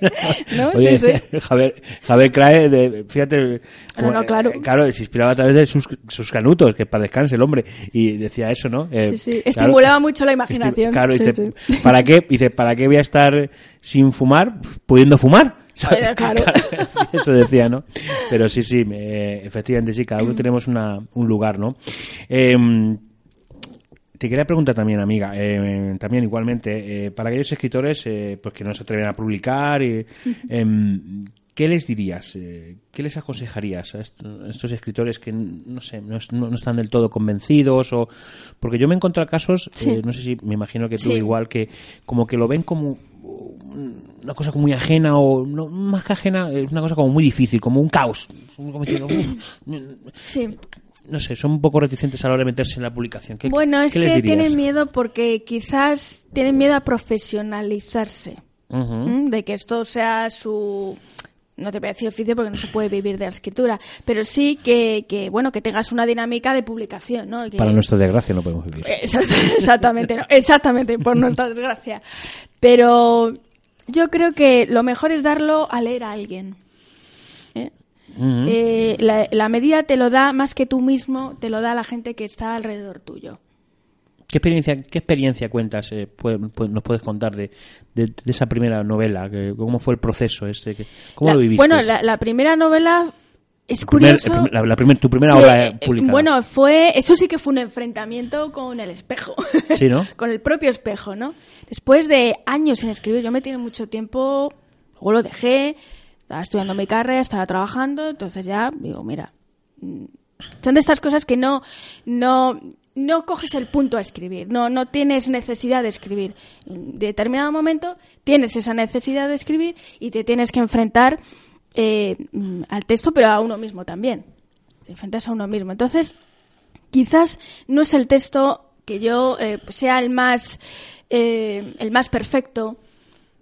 ¿no? Oye, sí, sí. Javier, Javier Crae, de, fíjate, No, no, claro. eh, claro, se inspiraba a través de sus, sus canutos, que para descanse el hombre, y decía eso, ¿no? Eh, Sí, sí. claro, Estimulaba mucho la imaginación. Claro, Sí, dice. ¿para qué? Dice, ¿para qué voy a estar sin fumar, pudiendo fumar? Claro. Eso decía, ¿no? Pero sí, sí, eh, efectivamente, sí, cada uno tenemos una, un lugar, ¿no? Em, te quería preguntar también, amiga, eh, también igualmente, eh, para aquellos escritores eh, pues que no se atreven a publicar, em, ¿qué les dirías? Eh, ¿Qué les aconsejarías a est- a estos escritores que, no sé, no, es- no- no están del todo convencidos? o Porque yo me he encontrado casos, Sí. eh, no sé si me imagino que tú Sí. igual, que como que lo ven como una cosa como muy ajena o no más que ajena, es una cosa como muy difícil, como un caos. Como diciendo, "Uf, Sí. no sé, son un poco reticentes a la hora de meterse en la publicación. ¿Qué, Bueno, es qué les que dirías? tienen miedo porque quizás tienen miedo a profesionalizarse. De que esto sea su. No te voy a decir oficio porque no se puede vivir de la escritura, pero sí que, que bueno, que tengas una dinámica de publicación, ¿no? Que- Para nuestra desgracia no podemos vivir. Exact- Exactamente, no, exactamente, por nuestra desgracia. Pero yo creo que lo mejor es darlo a leer a alguien. ¿eh? Eh, la, la medida te lo da más que tú mismo, te lo da la gente que está alrededor tuyo. ¿Qué experiencia, qué experiencia cuentas, eh, nos puedes contar de, de- de esa primera novela? ¿Cómo fue el proceso que- ¿Cómo La- lo viviste? Bueno, la, la primera novela es curioso. el prim- la, la primer- tu primera Sí, obra eh, eh, publicada. Bueno, fue eso sí que fue un enfrentamiento con el espejo. Sí, ¿no? con el propio espejo, ¿no? Después de años sin escribir, yo me tiré mucho tiempo, luego lo dejé, estaba estudiando mi carrera, estaba trabajando, entonces ya digo, mira, mm, son de estas cosas que no no no coges el punto a escribir, no no tienes necesidad de escribir. En determinado momento tienes esa necesidad de escribir y te tienes que enfrentar eh, mm, al texto, pero a uno mismo también. Te enfrentas a uno mismo. Entonces, quizás no es el texto que yo eh, sea el más eh, el más perfecto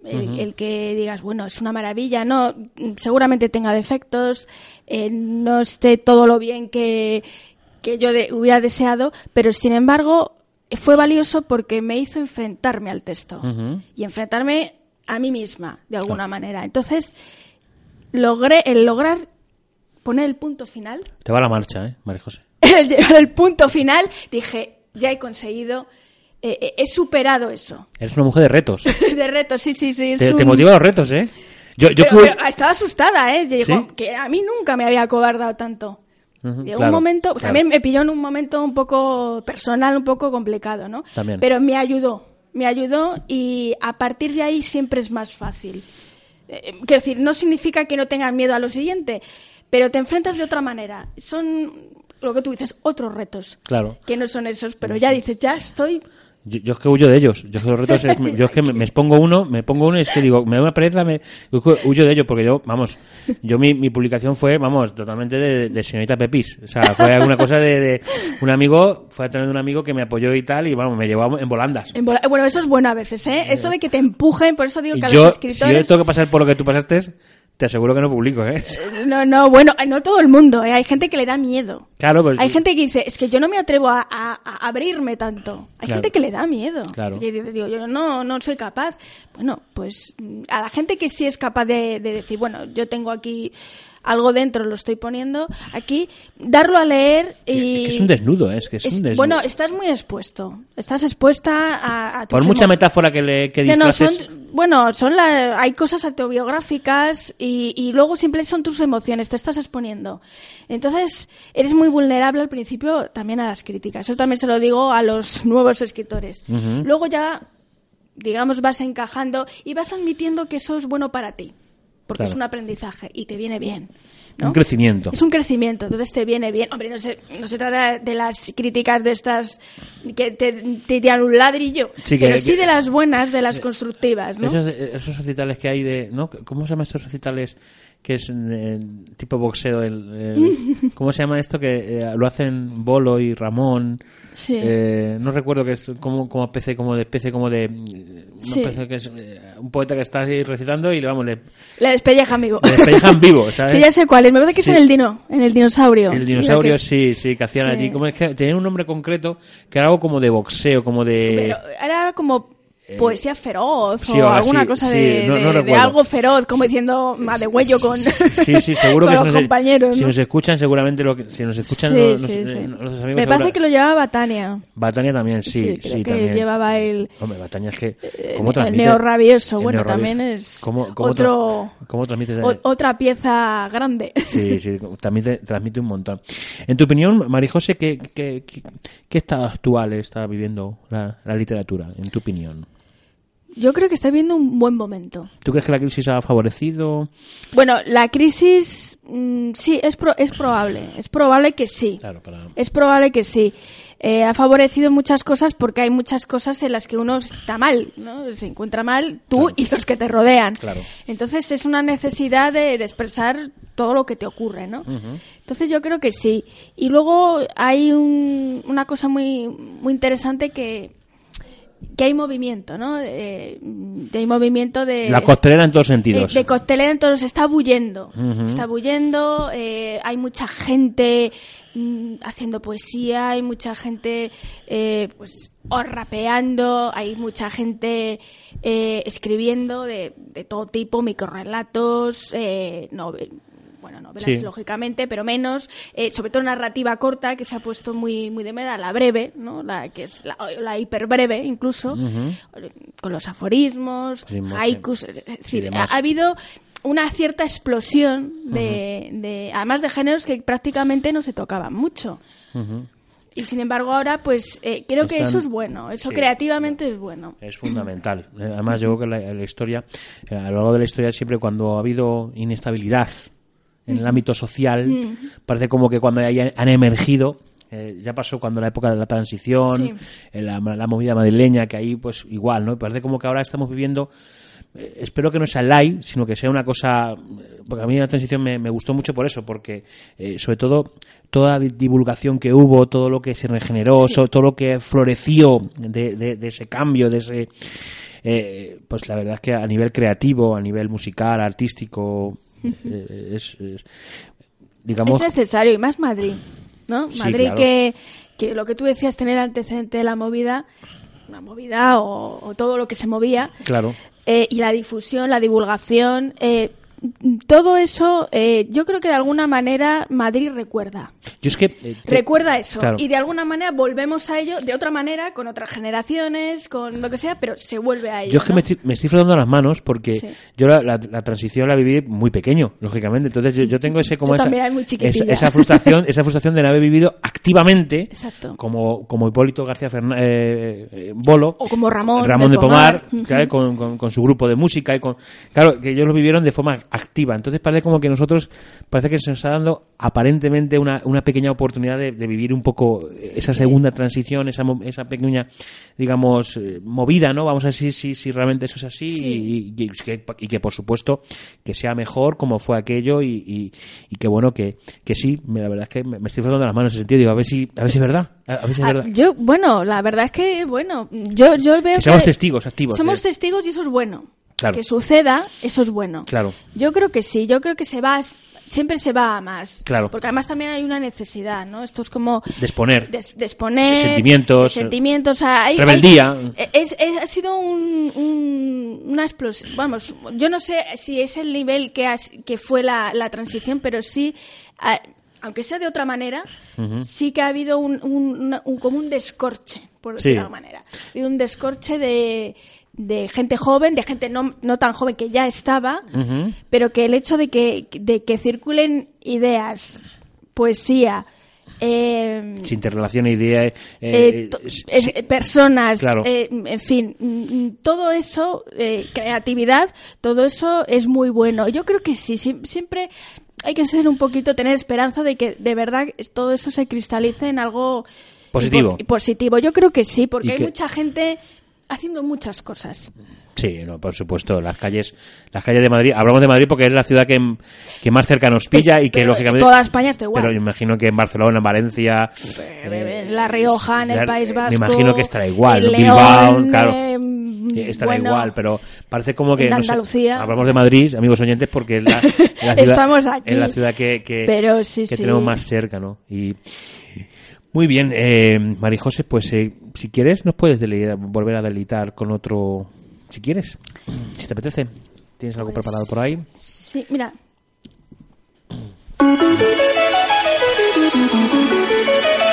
el, el que digas bueno es una maravilla no seguramente tenga defectos eh, no esté todo lo bien que que yo de- hubiera deseado pero sin embargo fue valioso porque me hizo enfrentarme al texto y enfrentarme a mí misma de alguna manera entonces logré el lograr poner el punto final Te va la marcha, ¿eh, María José? el punto final, dije, ya he conseguido, eh, eh, he superado eso. Eres una mujer de retos. de reto, sí, sí, sí. te, motivan los retos, ¿eh? Yo, yo Pero, pude- pero estaba asustada, ¿eh? Digo, ¿Sí? que a mí nunca me había cobardado tanto. Ujú, Llegó claro, un momento, claro. también me pilló en un momento un poco personal, un poco complicado, ¿no? También. Pero me ayudó, me ayudó y a partir de ahí siempre es más fácil. Eh, quiero decir, no significa que no tengas miedo a lo siguiente, pero te enfrentas de otra manera. Son lo que tú dices, otros retos. Claro. Que no son esos, pero ya dices, ya estoy. Yo, yo es que huyo de ellos. Yo es que los retos, es- yo es que me, me expongo uno, me pongo uno y es que digo, me da una pereza, me huyo de ellos porque yo, vamos, yo mi, mi publicación fue, vamos, totalmente de, de señorita Pepis. O sea, fue alguna cosa de, de un amigo, fue a tener un amigo que me apoyó y tal y vamos, me llevó en volandas. en vola- Bueno, eso es bueno a veces, ¿eh? Eso de que te empujen, por eso digo que a yo, los si yo escritores. tengo que pasar por lo que tú pasaste, te aseguro que no publico, ¿eh? No, no, bueno, no todo el mundo, ¿eh? Hay gente que le da miedo. Claro, pues. Hay gente que dice, es que yo no me atrevo a, a- a abrirme tanto. Hay Claro. gente que le da miedo. Claro. Y digo, yo no, no soy capaz. Bueno, pues mm, a la gente que sí es capaz de, de decir, bueno, yo tengo aquí algo dentro lo estoy poniendo, aquí darlo a leer y... Que es un desnudo, ¿eh? es que es, es- un desnudo. bueno, estás muy expuesto. Estás expuesta a, Por mucha metáfora que le que no, son, bueno, son la, hay cosas autobiográficas y, y luego siempre son tus emociones, te estás exponiendo. Entonces, eres muy vulnerable al principio también a las críticas. Eso también se lo digo a los nuevos escritores. Luego ya, digamos, vas encajando y vas admitiendo que eso es bueno para ti. Porque Claro. es un aprendizaje y te viene bien. ¿no? un crecimiento. Es un crecimiento, entonces te viene bien. Hombre, no se, no se trata de las críticas de estas que te, te tiran un ladrillo, Sí, que- pero sí que- de las buenas, de las constructivas, ¿no? Esos, esos recitales que hay de. ¿no? ¿Cómo se llaman estos recitales que es eh, tipo boxeo? El, el- ¿Cómo se llama esto? Que eh, lo hacen Bolo y Ramón. Sí. Eh, no recuerdo que es como, como especie como de especie como de una Sí. especie que es eh, un poeta que está ahí recitando y le vamos le, Le despellejan vivo. le despellejan vivo ¿sabes? Sí, ya sé cuál es. Me parece que Sí. es en el dino, en el dinosaurio. el dinosaurio es- sí sí que hacían Sí. allí como es que tenía un nombre concreto que era algo como de boxeo como de Pero era como poesía feroz sí, o alguna cosa sí, de, no- de- no de recuerdo. algo feroz, como diciendo más de huello con, Sí, sí, seguro con que los si nos, compañeros. si ¿no? nos escuchan seguramente lo que, si nos escuchan Sí, los, sí, los- sí. nuestros amigos Me parece que lo llevaba Tania. Batania también, sí, creo sí, que también. llevaba el, Hombre, Batania es que... ¿cómo el transmite- neo rabioso. el Bueno, neorrabioso? también es ¿Cómo, cómo otro, ¿Cómo transmite? o- otra pieza grande. Sí, sí, transmite, transmite un montón. En tu opinión, María José, ¿qué, qué, qué, qué estado actual está viviendo la, la literatura, en tu opinión? Yo creo que está viendo un buen momento. ¿Tú crees que la crisis ha favorecido? Bueno, la crisis mm, sí, es, pro- es probable. Es probable que sí. Claro, para... Es probable que sí. Eh, ha favorecido muchas cosas porque hay muchas cosas en las que uno está mal, ¿no? Se encuentra mal tú Claro. y los que te rodean. Claro. Entonces es una necesidad de, de expresar todo lo que te ocurre, ¿no? Entonces yo creo que sí. Y luego hay un- una cosa muy, muy interesante que, que hay movimiento, ¿no? Eh, hay movimiento de... La costelera en todos Eh, sentidos. De costelera, entonces está bullendo. Está bullendo, eh, hay mucha gente mm, haciendo poesía, hay mucha gente eh, pues o rapeando, hay mucha gente eh, escribiendo de, de todo tipo, microrelatos, eh, nove- bueno, novelas Sí. lógicamente, pero menos, eh, sobre todo narrativa corta que se ha puesto muy muy de moda, la breve, ¿no? La que es la, la hiperbreve incluso, con los aforismos, haikus, es decir, ha, habido una cierta explosión de, de- además de géneros que prácticamente no se tocaban mucho. Y sin embargo ahora, pues eh, creo que eso es bueno, eso sí, creativamente es bueno. Es fundamental. Además, yo creo que la, la historia, eh, a lo largo de la historia, siempre cuando ha habido inestabilidad en el ámbito social, parece como que cuando hayan- han emergido, eh, ya pasó cuando la época de la transición, Sí. eh, la, la movida madrileña, que ahí pues igual, ¿no? Parece como que ahora estamos viviendo eh, espero que no sea light, sino que sea una cosa. eh, Porque a mí la transición me, me gustó mucho por eso, porque sobre todo toda la divulgación que hubo, todo lo que se regeneró, todo lo que floreció de, de- de ese cambio, de ese. eh, pues la verdad es que a nivel creativo, a nivel musical, artístico, es, es- digamos. Es necesario, y más Madrid, ¿no? Sí, Madrid claro. que, que lo que tú decías, tener antecedente de la movida, una movida o, o todo lo que se movía, Claro. eh, y la difusión, la divulgación, eh, todo eso, eh, yo creo que de alguna manera Madrid recuerda. Yo es que. eh, Recuerda eso. Claro. Y de alguna manera volvemos a ello, de otra manera, con otras generaciones, con lo que sea, pero se vuelve a ello. Yo es que me estoy, me estoy frotando las manos porque Sí. yo la, la- la transición la viví muy pequeño, lógicamente. Entonces yo, yo tengo ese como esa, esa, esa frustración, esa frustración de no haber vivido activamente Exacto. como, como Hipólito García Fernández eh, eh, Bolo. O como Ramón Ramón de Pomar, con, con- con su grupo de música y con claro que ellos lo vivieron de forma activa. Entonces parece como que nosotros parece que se nos está dando aparentemente una, una pequeña oportunidad de, de vivir un poco esa segunda transición esa, esa pequeña digamos eh, movida no vamos a ver si, si, realmente eso es así y, y- y que, y que, por supuesto que sea mejor como fue aquello y, y, y que bueno que, que sí me- la verdad es que me, me estoy frotando las manos en ese sentido. Digo a ver si a ver si es verdad a, ver si es Ah, verdad. yo, bueno, la verdad es que, bueno, yo, yo veo Que seamos testigos activos Somos de- testigos y eso es bueno. Claro. Que suceda, eso es bueno. Claro. Yo creo que sí, yo creo que se va, siempre se va a más. Claro. Porque además también hay una necesidad, ¿no? Esto es como... De exponer. de, de exponer... De sentimientos. sentimientos. o sea, hay- Rebeldía. hay- es, es- ha sido un, un- una explosión. Vamos, yo no sé si es el nivel que, has- que fue la, la transición, pero sí, aunque sea de otra manera, sí que ha habido un, un- una- un- como un descorche, por decirlo Sí. de alguna manera. Ha habido un descorche de, de gente joven, de gente no, no tan joven que ya estaba, pero que el hecho de que, de que circulen ideas, poesía, eh, Se interrelaciona idea. eh, eh, eh, eh, personas, Claro. en fin, mm, todo eso, creatividad, todo eso es muy bueno. Yo creo que sí, siempre hay que ser un poquito, tener esperanza de que de verdad todo eso se cristalice en algo Positivo. positivo. Yo creo que sí, porque hay que- mucha gente haciendo muchas cosas. Sí, no, por supuesto, las calles, las calles de Madrid, hablamos de Madrid porque es la ciudad que, que más cerca nos pilla y que Pero lógicamente... Toda España está igual. Pero yo imagino que en Barcelona, en Valencia... en La Rioja, en el País Vasco. Me imagino que estará igual. en Bilbao, León, claro. eh, eh, estará bueno, igual, pero parece como que... en no sé, Andalucía. hablamos de Madrid, amigos oyentes, porque es la, la ciudad, Estamos aquí. es la ciudad que, que, Pero sí, que sí. tenemos más cerca, ¿no? Y... Muy bien, eh, Marijose, pues eh, si quieres nos puedes volver a delitar con otro... Si quieres, si te apetece. ¿Tienes algo Pues- preparado por ahí? Sí, mira.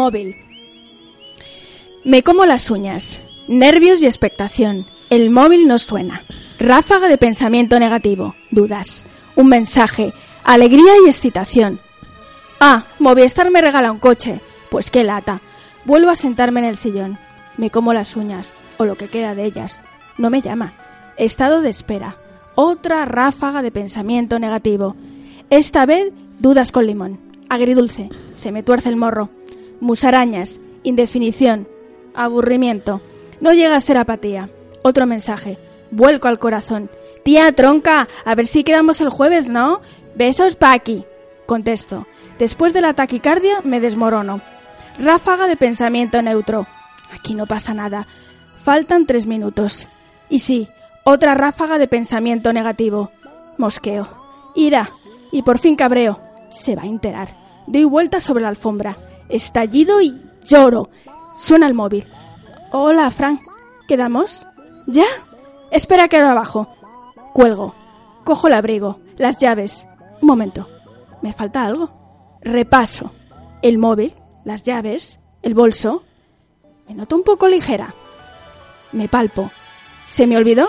Móvil. Me como las uñas. Nervios y expectación. El móvil no suena. Ráfaga de pensamiento negativo. Dudas. Un mensaje. Alegría y excitación. Ah, Movistar me regala un coche. Pues qué lata. Vuelvo a sentarme en el sillón. Me como las uñas, o lo que queda de ellas. No me llama. Estado de espera. Otra ráfaga de pensamiento negativo. Esta vez dudas con limón. Agridulce. Se me tuerce el morro. Musarañas. Indefinición. Aburrimiento. No llega a ser apatía. Otro mensaje. Vuelco al corazón. Tía tronca, a ver si quedamos el jueves, ¿no? Besos pa' aquí. Contesto. Después de la taquicardia me desmorono. Ráfaga de pensamiento neutro. Aquí no pasa nada. Faltan tres minutos. Y sí, otra ráfaga de pensamiento negativo. Mosqueo. Ira. Y por fin cabreo. Se va a enterar. Doy vueltas sobre la alfombra. Estallido y lloro. Suena el móvil. Hola, Frank. ¿Quedamos? ¿Ya? Espera que ahora abajo. Cuelgo. Cojo el abrigo, las llaves. Un momento. ¿Me falta algo? Repaso. El móvil, las llaves, el bolso. Me noto un poco ligera. Me palpo. ¿Se me olvidó?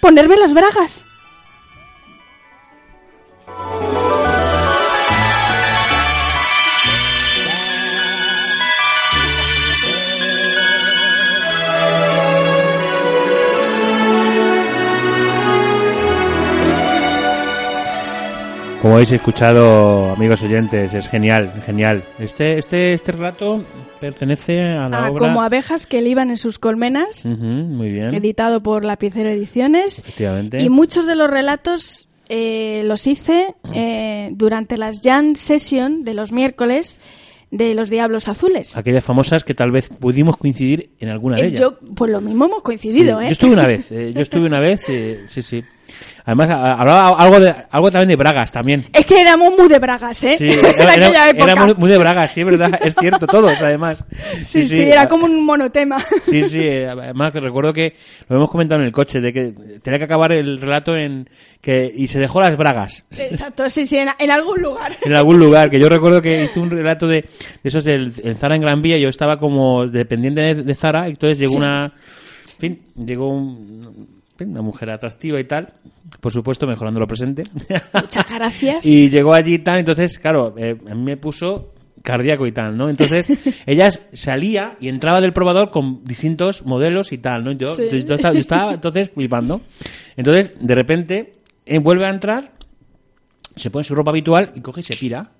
Ponerme las bragas. Como habéis escuchado, amigos oyentes, es genial, genial. Este, este, este relato pertenece a la Ah, obra. como abejas que liban en sus colmenas, muy bien. editado por Lapicero Ediciones. Efectivamente. Y muchos de los relatos eh, los hice eh, durante las Jan Session de los miércoles de los Diablos Azules. Aquellas famosas que tal vez pudimos coincidir en alguna de Eh, ellas. yo, pues lo mismo hemos coincidido, Sí, ¿eh? Yo estuve una vez, eh, yo estuve una vez, eh, sí, sí. Además, hablaba algo, de, algo también de Bragas también. Es que éramos muy de bragas, ¿eh? Sí, era, era- era muy, de Bragas, sí, es verdad, es cierto, todos además. sí, sí, era como un monotema. Sí, sí, además que recuerdo que lo hemos comentado en el coche, de que tenía que acabar el relato en que y se dejó las bragas Exacto, sí, sí, en, en algún lugar. en algún lugar, que yo recuerdo que hice un relato de, de esos del en Zara en Gran Vía, yo estaba como dependiente de, de Zara, y entonces llegó una, en fin, llegó un- una mujer atractiva y tal, por supuesto mejorando lo presente. Muchas gracias. Y llegó allí y tal, entonces, claro, eh, a mí me puso cardíaco y tal, ¿no? Entonces, ella salía y entraba del probador con distintos modelos y tal, ¿no? Yo, Sí. yo estaba, yo estaba, entonces flipando. Entonces, de repente, eh, vuelve a entrar, se pone su ropa habitual y coge y se pira.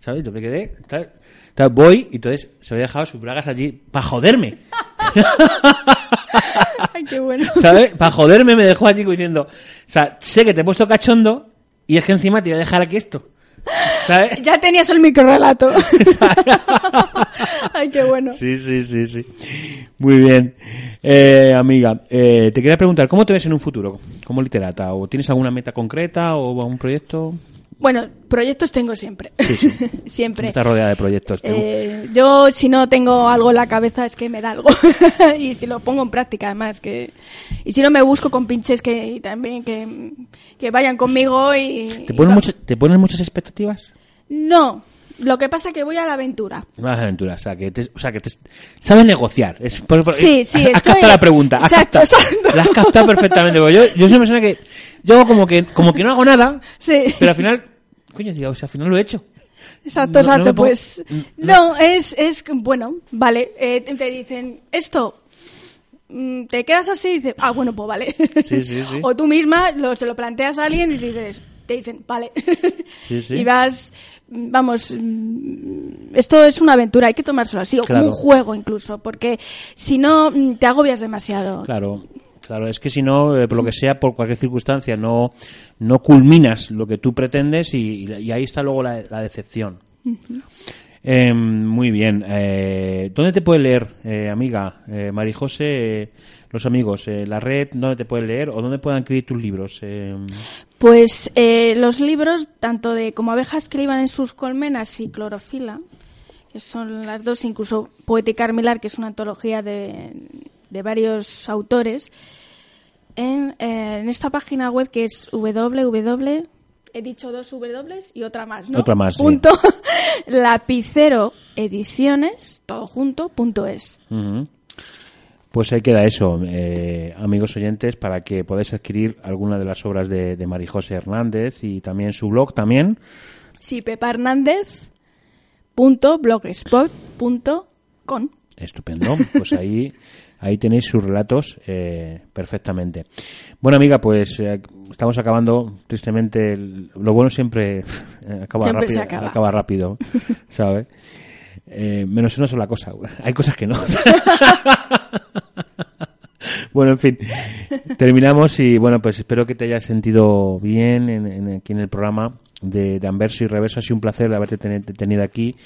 ¿sabes? Yo me quedé, tal, tal, voy y entonces se había dejado sus bragas allí para joderme. Ay, qué bueno. ¿Sabes? Para joderme me dejó allí diciendo, o sea, sé que te he puesto cachondo y es que encima te voy a dejar aquí esto. ¿Sabes? Ya tenías el microrelato. Ay, qué bueno. Sí, sí, sí, sí. Muy bien. Eh, amiga, eh, te quería preguntar, ¿cómo te ves en un futuro como literata? ¿O tienes alguna meta concreta o algún proyecto? Bueno, proyectos tengo siempre. Sí, sí. siempre. Estás rodeada de proyectos. Eh, yo si no tengo algo en la cabeza es que me da algo y si lo pongo en práctica además que y si no me busco con pinches que y también que, que vayan conmigo y ¿Te, ponen y ¿Te ponen muchas expectativas? no lo que pasa es que voy a la aventura Más aventuras, o sea, que te, o sea, que te sabes negociar. Es, por- por- Sí, sí, has, has estoy- captado la pregunta. Has Exacto, captado, exacto. La has captado perfectamente. yo, yo soy una persona que, yo hago como que, como que no hago nada, sí. pero al final, coño, digo, o sea, al final lo he hecho. exacto no- exacto pues no- es es bueno vale eh, te dicen esto mm, te quedas así y dices ah bueno pues vale. Sí, sí, sí. o tú misma lo, se lo planteas a alguien y dices te dicen vale. Y vas vamos mm, esto es una aventura hay que tomárselo así o Claro. como un juego incluso porque si no mm, te agobias demasiado. Claro, claro, es que si no, eh, por lo que sea, por cualquier circunstancia, no, no culminas lo que tú pretendes y, y ahí está luego la, la decepción. Eh, muy bien. Eh, ¿Dónde te puede leer, eh, amiga eh, Marijose, los amigos? eh, ¿La red dónde te puede leer o dónde pueden adquirir tus libros? Eh, pues eh, los libros tanto de como abejas que iban en sus colmenas y clorofila que son las dos incluso Poética Armilar que es una antología de, de varios autores en, eh, en esta página web que es www he dicho dos W y otra más, ¿no? Otra más, sí. Punto lapicero ediciones todo junto punto es. Pues ahí queda eso, eh, amigos oyentes, para que podáis adquirir alguna de las obras de, de Marijose Hernández y también su blog también. Sí, Pepa Hernández punto blogspot punto com. Estupendo. Pues ahí, ahí tenéis sus relatos eh, perfectamente. Bueno, amiga, pues eh, estamos acabando. Tristemente, el- lo bueno siempre acaba Siempre rápido. acaba. rápido, ¿sabes? Eh, menos una sola cosa. Hay cosas que no. Bueno, en fin, terminamos y bueno, pues espero que te hayas sentido bien en, en- aquí en el programa de, de Anverso y Reverso. Ha sido un placer haberte ten- tenido aquí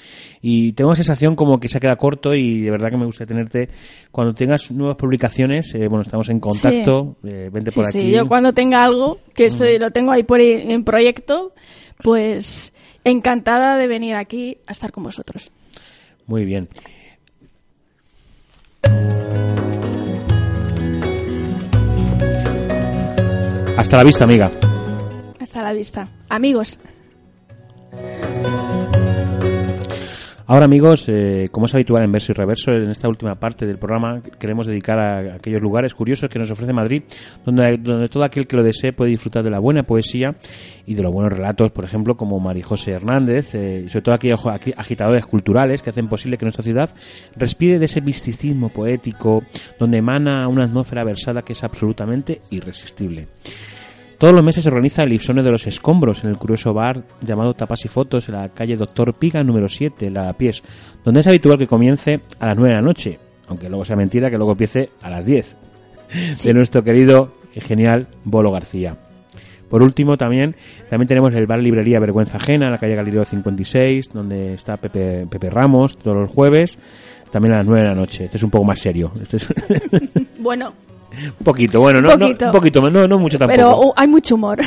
y tengo la sensación como que se ha quedado corto y de verdad que me gusta tenerte cuando tengas nuevas publicaciones. eh, bueno, estamos en contacto, eh, vente Sí, por sí, aquí. yo cuando tenga algo, que estoy, lo tengo ahí por en proyecto, pues encantada de venir aquí a estar con vosotros. Muy bien. Hasta la vista, amiga. Hasta la vista. Amigos. Ahora, amigos, eh, como es habitual en verso y reverso, en esta última parte del programa queremos dedicar a aquellos lugares curiosos que nos ofrece Madrid, donde, donde todo aquel que lo desee puede disfrutar de la buena poesía y de los buenos relatos, por ejemplo, como Marijose Hernández, eh, y sobre todo aquellos agitadores culturales que hacen posible que nuestra ciudad respire de ese misticismo poético, donde emana una atmósfera versada que es absolutamente irresistible. Todos los meses se organiza el Ipsone de los Escombros en el curioso bar llamado Tapas y Fotos en la calle Doctor Piga número 7, La Pies, donde es habitual que comience a las 9 de la noche, aunque luego sea mentira que luego empiece a las 10, de nuestro querido y genial Bolo García. Por último, también, también tenemos el bar librería Vergüenza Ajena en la calle Galileo 56, donde está Pepe, Pepe Ramos todos los jueves, también a las 9 de la noche. Este es un poco más serio. Este es Bueno, un poquito, bueno, no, no, Poquito. un poquito, no, no mucho tampoco. pero uh, hay mucho humor.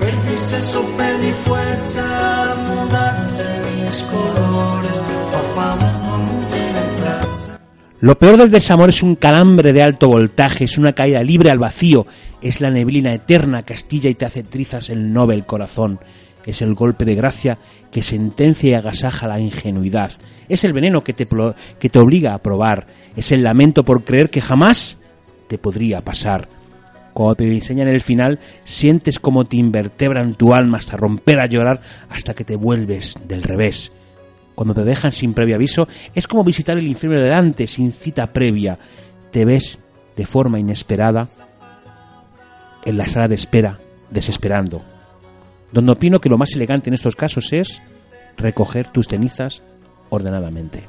Perdiste su peli fuerza, mudarse mis colores, fa favor en plaza. Lo peor del desamor es un calambre de alto voltaje, es una caída libre al vacío, es la neblina eterna que astilla y te hace trizas el noble corazón, es el golpe de gracia que sentencia y agasaja la ingenuidad, es el veneno que te, que te obliga a probar, es el lamento por creer que jamás te podría pasar. Cuando te diseñan el final, sientes como te invertebran tu alma hasta romper a llorar hasta que te vuelves del revés cuando te dejan sin previo aviso, es como visitar el infierno de Dante sin cita previa. Te ves de forma inesperada en la sala de espera, desesperando. Donde opino que lo más elegante en estos casos es recoger tus cenizas ordenadamente.